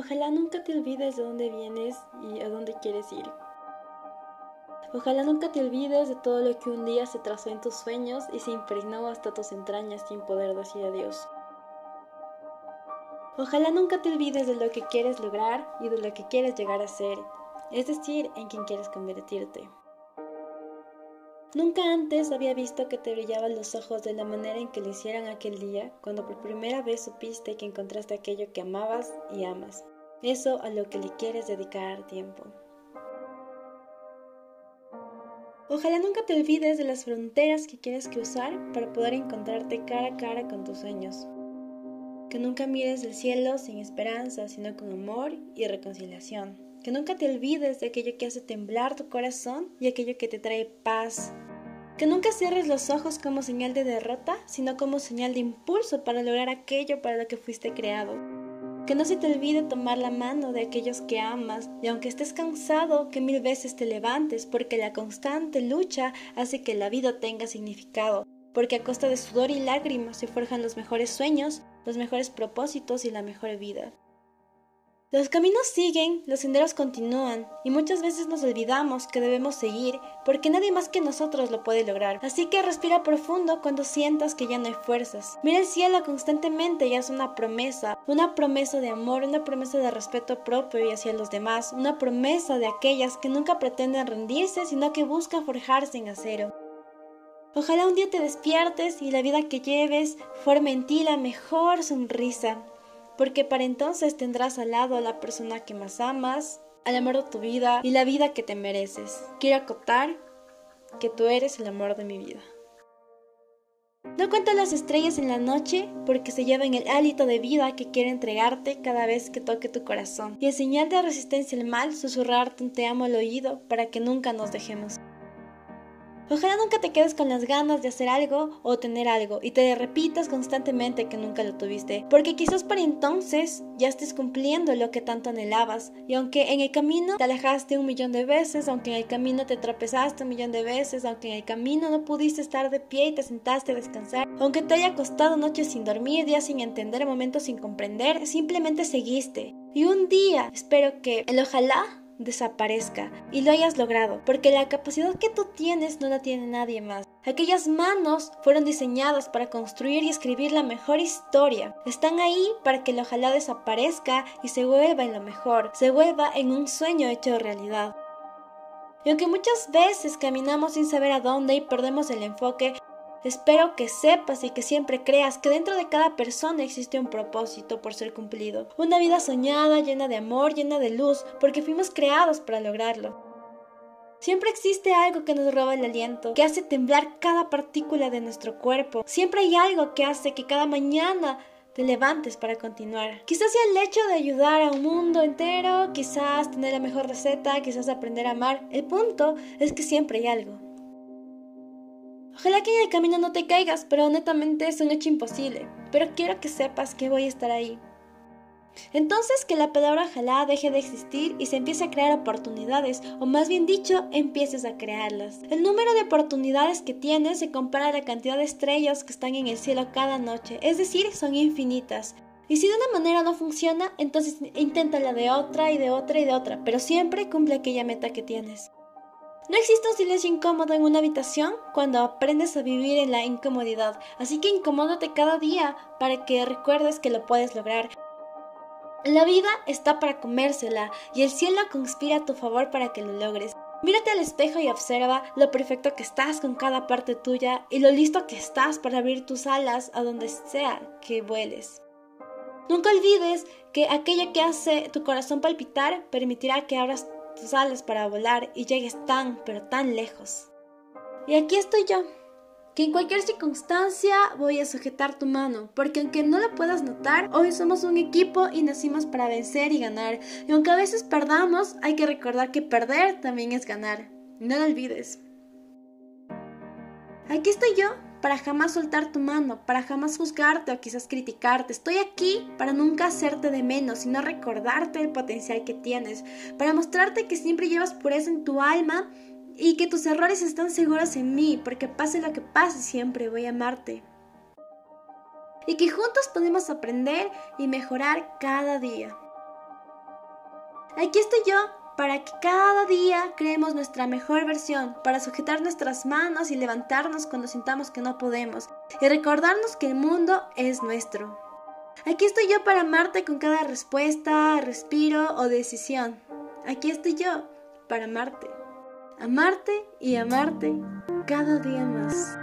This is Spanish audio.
Ojalá nunca te olvides de dónde vienes y a dónde quieres ir. Ojalá nunca te olvides de todo lo que un día se trazó en tus sueños y se impregnó hasta tus entrañas sin poder decir adiós. Ojalá nunca te olvides de lo que quieres lograr y de lo que quieres llegar a ser, es decir, en quien quieres convertirte. Nunca antes había visto que te brillaban los ojos de la manera en que lo hicieron aquel día, cuando por primera vez supiste que encontraste aquello que amabas y amas, eso a lo que le quieres dedicar tiempo. Ojalá nunca te olvides de las fronteras que quieres cruzar para poder encontrarte cara a cara con tus sueños. Que nunca mires el cielo sin esperanza, sino con amor y reconciliación. Que nunca te olvides de aquello que hace temblar tu corazón y aquello que te trae paz. Que nunca cierres los ojos como señal de derrota, sino como señal de impulso para lograr aquello para lo que fuiste creado. Que no se te olvide tomar la mano de aquellos que amas y aunque estés cansado, que mil veces te levantes porque la constante lucha hace que la vida tenga significado. Porque a costa de sudor y lágrimas se forjan los mejores sueños, los mejores propósitos y la mejor vida. Los caminos siguen, los senderos continúan, y muchas veces nos olvidamos que debemos seguir, porque nadie más que nosotros lo puede lograr. Así que respira profundo cuando sientas que ya no hay fuerzas. Mira el cielo constantemente y haz una promesa, una promesa de amor, una promesa de respeto propio y hacia los demás, una promesa de aquellas que nunca pretenden rendirse, sino que buscan forjarse en acero. Ojalá un día te despiertes y la vida que lleves forme en ti la mejor sonrisa, porque para entonces tendrás al lado a la persona que más amas, al amor de tu vida y la vida que te mereces. Quiero acotar que tú eres el amor de mi vida. No cuento las estrellas en la noche porque se llevan el hálito de vida que quiere entregarte cada vez que toque tu corazón. Y en señal de resistencia al mal, susurrarte un te amo al oído para que nunca nos dejemos. Ojalá nunca te quedes con las ganas de hacer algo o tener algo y te repitas constantemente que nunca lo tuviste, porque quizás para entonces ya estés cumpliendo lo que tanto anhelabas y aunque en el camino te alejaste un millón de veces, aunque en el camino te tropezaste un millón de veces, aunque en el camino no pudiste estar de pie y te sentaste a descansar, aunque te haya costado noches sin dormir, días sin entender, momentos sin comprender, simplemente seguiste. Y un día espero que el ojalá desaparezca y lo hayas logrado, porque la capacidad que tú tienes no la tiene nadie más. Aquellas manos fueron diseñadas para construir y escribir la mejor historia. Están ahí para que el ojalá desaparezca y se vuelva en lo mejor, se vuelva en un sueño hecho realidad. Y aunque muchas veces caminamos sin saber a dónde y perdemos el enfoque, Espero que sepas y que siempre creas que dentro de cada persona existe un propósito por ser cumplido. Una vida soñada, llena de amor, llena de luz, porque fuimos creados para lograrlo. Siempre existe algo que nos roba el aliento, que hace temblar cada partícula de nuestro cuerpo. Siempre hay algo que hace que cada mañana te levantes para continuar. Quizás sea el hecho de ayudar a un mundo entero, quizás tener la mejor receta, quizás aprender a amar. El punto es que siempre hay algo. Ojalá que en el camino no te caigas, pero honestamente es un hecho imposible. Pero quiero que sepas que voy a estar ahí. Entonces que la palabra ojalá deje de existir y se empiece a crear oportunidades, o más bien dicho, empieces a crearlas. El número de oportunidades que tienes se compara a la cantidad de estrellas que están en el cielo cada noche, es decir, son infinitas. Y si de una manera no funciona, entonces inténtala de otra y de otra y de otra, pero siempre cumple aquella meta que tienes. No existe un silencio incómodo en una habitación cuando aprendes a vivir en la incomodidad, así que incomódate cada día para que recuerdes que lo puedes lograr. La vida está para comérsela y el cielo conspira a tu favor para que lo logres. Mírate al espejo y observa lo perfecto que estás con cada parte tuya y lo listo que estás para abrir tus alas a donde sea que vueles. Nunca olvides que aquello que hace tu corazón palpitar permitirá que abras tus alas para volar y llegues tan, pero tan lejos. Y aquí estoy yo, que en cualquier circunstancia voy a sujetar tu mano, porque aunque no la puedas notar, hoy somos un equipo y nacimos para vencer y ganar. Y aunque a veces perdamos, hay que recordar que perder también es ganar. No lo olvides. Aquí estoy yo para jamás soltar tu mano, para jamás juzgarte o quizás criticarte. Estoy aquí para nunca hacerte de menos, sino recordarte el potencial que tienes, para mostrarte que siempre llevas pureza en tu alma y que tus errores están seguros en mí, porque pase lo que pase, siempre voy a amarte. Y que juntos podemos aprender y mejorar cada día. Aquí estoy yo para que cada día creemos nuestra mejor versión, para sujetar nuestras manos y levantarnos cuando sintamos que no podemos, y recordarnos que el mundo es nuestro. Aquí estoy yo para amarte con cada respuesta, respiro o decisión. Aquí estoy yo para amarte. Amarte y amarte cada día más.